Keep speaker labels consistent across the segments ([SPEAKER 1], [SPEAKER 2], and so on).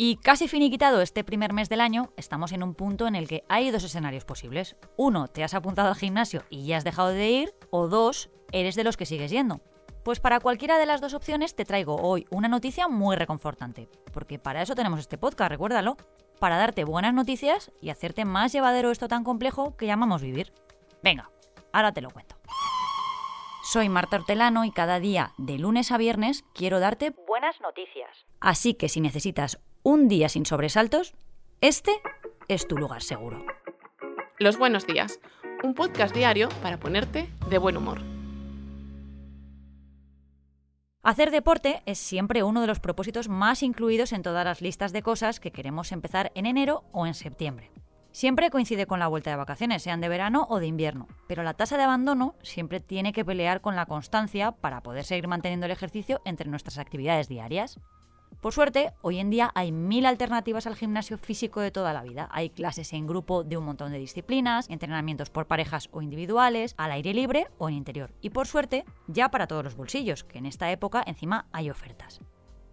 [SPEAKER 1] Y casi finiquitado este primer mes del año, estamos en un punto en el que hay dos escenarios posibles. Uno, te has apuntado al gimnasio y ya has dejado de ir, o dos, eres de los que sigues yendo. Pues para cualquiera de las dos opciones te traigo hoy una noticia muy reconfortante, porque para eso tenemos este podcast, recuérdalo, para darte buenas noticias y hacerte más llevadero esto tan complejo que llamamos vivir. Venga, ahora te lo cuento. Soy Marta Hortelano y cada día, de lunes a viernes, quiero darte buenas noticias. Así que si necesitas un día sin sobresaltos, este es tu lugar seguro.
[SPEAKER 2] Los buenos días, un podcast diario para ponerte de buen humor.
[SPEAKER 1] Hacer deporte es siempre uno de los propósitos más incluidos en todas las listas de cosas que queremos empezar en enero o en septiembre. Siempre coincide con la vuelta de vacaciones, sean de verano o de invierno, pero la tasa de abandono siempre tiene que pelear con la constancia para poder seguir manteniendo el ejercicio entre nuestras actividades diarias. Por suerte, hoy en día hay mil alternativas al gimnasio físico de toda la vida. Hay clases en grupo de un montón de disciplinas, entrenamientos por parejas o individuales, al aire libre o en interior. Y por suerte, ya para todos los bolsillos, que en esta época encima hay ofertas.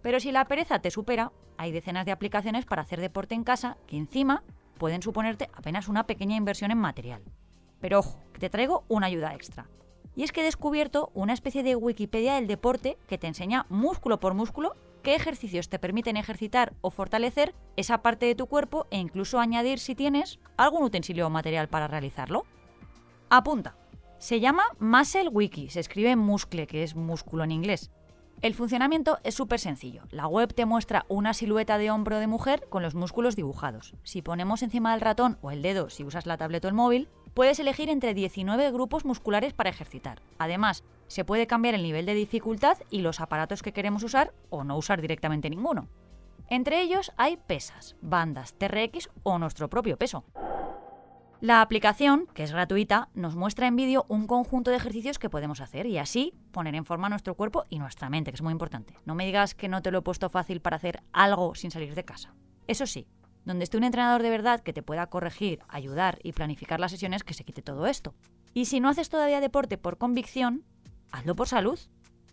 [SPEAKER 1] Pero si la pereza te supera, hay decenas de aplicaciones para hacer deporte en casa que encima pueden suponerte apenas una pequeña inversión en material. Pero ojo, te traigo una ayuda extra. Y es que he descubierto una especie de Wikipedia del deporte que te enseña músculo por músculo qué ejercicios te permiten ejercitar o fortalecer esa parte de tu cuerpo e incluso añadir si tienes algún utensilio o material para realizarlo. Apunta. Se llama Muscle Wiki, se escribe muscle, que es músculo en inglés. El funcionamiento es súper sencillo. La web te muestra una silueta de hombro de mujer con los músculos dibujados. Si ponemos encima del ratón o el dedo si usas la tableta o el móvil, puedes elegir entre 19 grupos musculares para ejercitar. Además, se puede cambiar el nivel de dificultad y los aparatos que queremos usar o no usar directamente ninguno. Entre ellos hay pesas, bandas, TRX o nuestro propio peso. La aplicación, que es gratuita, nos muestra en vídeo un conjunto de ejercicios que podemos hacer y así poner en forma nuestro cuerpo y nuestra mente, que es muy importante. No me digas que no te lo he puesto fácil para hacer algo sin salir de casa. Eso sí, donde esté un entrenador de verdad que te pueda corregir, ayudar y planificar las sesiones que se quite todo esto. Y si no haces todavía deporte por convicción, hazlo por salud.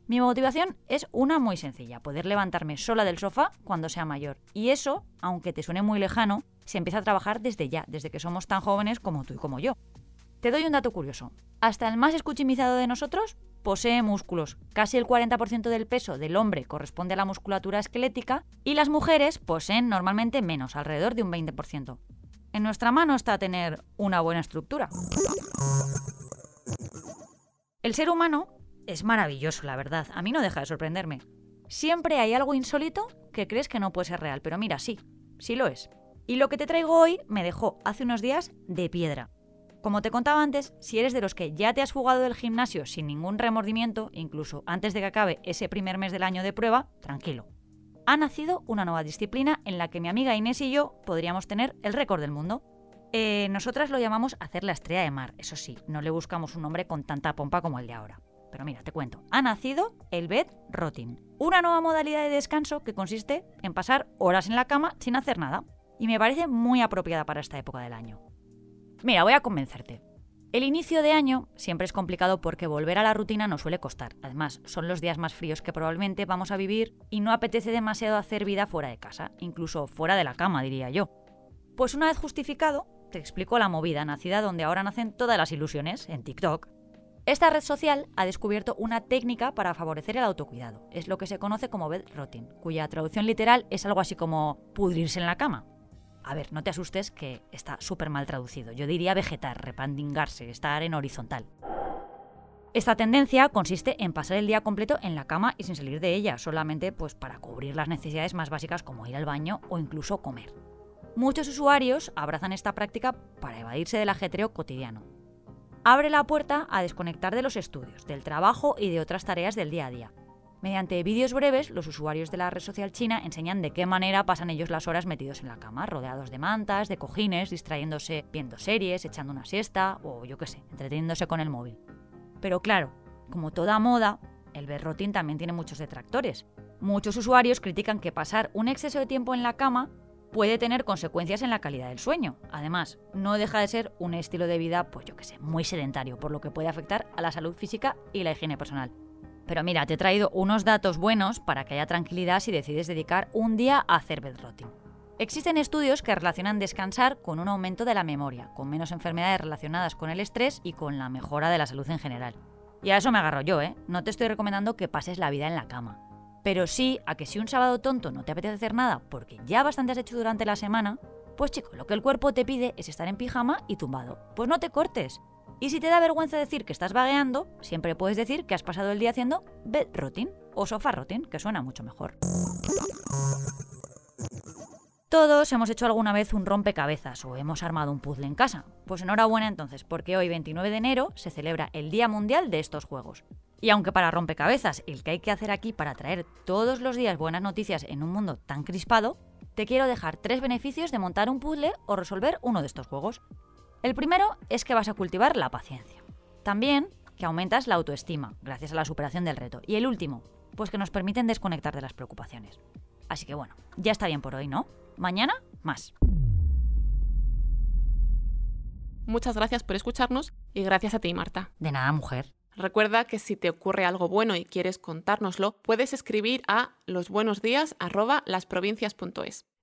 [SPEAKER 1] Mi motivación es una muy sencilla, poder levantarme sola del sofá cuando sea mayor. Y eso, aunque te suene muy lejano, se empieza a trabajar desde ya, desde que somos tan jóvenes como tú y como yo. Te doy un dato curioso. Hasta el más escuchimizado de nosotros posee músculos. Casi el 40% del peso del hombre corresponde a la musculatura esquelética y las mujeres poseen normalmente menos, alrededor de un 20%. En nuestra mano está tener una buena estructura. El ser humano es maravilloso, la verdad. A mí no deja de sorprenderme. Siempre hay algo insólito que crees que no puede ser real, pero mira, sí, sí lo es. Y lo que te traigo hoy me dejó hace unos días de piedra. Como te contaba antes, si eres de los que ya te has jugado del gimnasio sin ningún remordimiento, incluso antes de que acabe ese primer mes del año de prueba, tranquilo. Ha nacido una nueva disciplina en la que mi amiga Inés y yo podríamos tener el récord del mundo. Eh, nosotras lo llamamos hacer la estrella de mar, eso sí, no le buscamos un nombre con tanta pompa como el de ahora. Pero mira, te cuento. Ha nacido el bed rotting, una nueva modalidad de descanso que consiste en pasar horas en la cama sin hacer nada. Y me parece muy apropiada para esta época del año. Mira, voy a convencerte. El inicio de año siempre es complicado porque volver a la rutina nos suele costar. Además, son los días más fríos que probablemente vamos a vivir y no apetece demasiado hacer vida fuera de casa, incluso fuera de la cama, diría yo. Pues una vez justificado, te explico la movida nacida donde ahora nacen todas las ilusiones, en TikTok. Esta red social ha descubierto una técnica para favorecer el autocuidado. Es lo que se conoce como bed rotting, cuya traducción literal es algo así como pudrirse en la cama. A ver, no te asustes que está súper mal traducido. Yo diría vegetar, repandingarse, estar en horizontal. Esta tendencia consiste en pasar el día completo en la cama y sin salir de ella, solamente pues para cubrir las necesidades más básicas como ir al baño o incluso comer. Muchos usuarios abrazan esta práctica para evadirse del ajetreo cotidiano, abre la puerta a desconectar de los estudios, del trabajo y de otras tareas del día a día. Mediante vídeos breves, los usuarios de la red social china enseñan de qué manera pasan ellos las horas metidos en la cama, rodeados de mantas, de cojines, distrayéndose viendo series, echando una siesta o yo qué sé, entreteniéndose con el móvil. Pero claro, como toda moda, el berrotín también tiene muchos detractores. Muchos usuarios critican que pasar un exceso de tiempo en la cama puede tener consecuencias en la calidad del sueño. Además, no deja de ser un estilo de vida, pues yo que sé, muy sedentario, por lo que puede afectar a la salud física y la higiene personal. Pero mira, te he traído unos datos buenos para que haya tranquilidad si decides dedicar un día a hacer bedrotting. Existen estudios que relacionan descansar con un aumento de la memoria, con menos enfermedades relacionadas con el estrés y con la mejora de la salud en general. Y a eso me agarro yo, ¿eh? No te estoy recomendando que pases la vida en la cama. Pero sí a que si un sábado tonto no te apetece hacer nada porque ya bastante has hecho durante la semana, pues chico, lo que el cuerpo te pide es estar en pijama y tumbado. Pues no te cortes. Y si te da vergüenza decir que estás vagueando, siempre puedes decir que has pasado el día haciendo bed rotting o sofá rotting, que suena mucho mejor. Todos hemos hecho alguna vez un rompecabezas o hemos armado un puzzle en casa. Pues enhorabuena entonces, porque hoy 29 de enero se celebra el Día Mundial de estos juegos. Y aunque para rompecabezas el que hay que hacer aquí para traer todos los días buenas noticias en un mundo tan crispado, te quiero dejar tres beneficios de montar un puzzle o resolver uno de estos juegos. El primero es que vas a cultivar la paciencia. También que aumentas la autoestima gracias a la superación del reto. Y el último, pues que nos permiten desconectar de las preocupaciones. Así que bueno, ya está bien por hoy, ¿no? Mañana, más.
[SPEAKER 2] Muchas gracias por escucharnos y gracias a ti, Marta.
[SPEAKER 1] De nada, mujer.
[SPEAKER 2] Recuerda que si te ocurre algo bueno y quieres contárnoslo, puedes escribir a losbuenosdías@lasprovincias.es.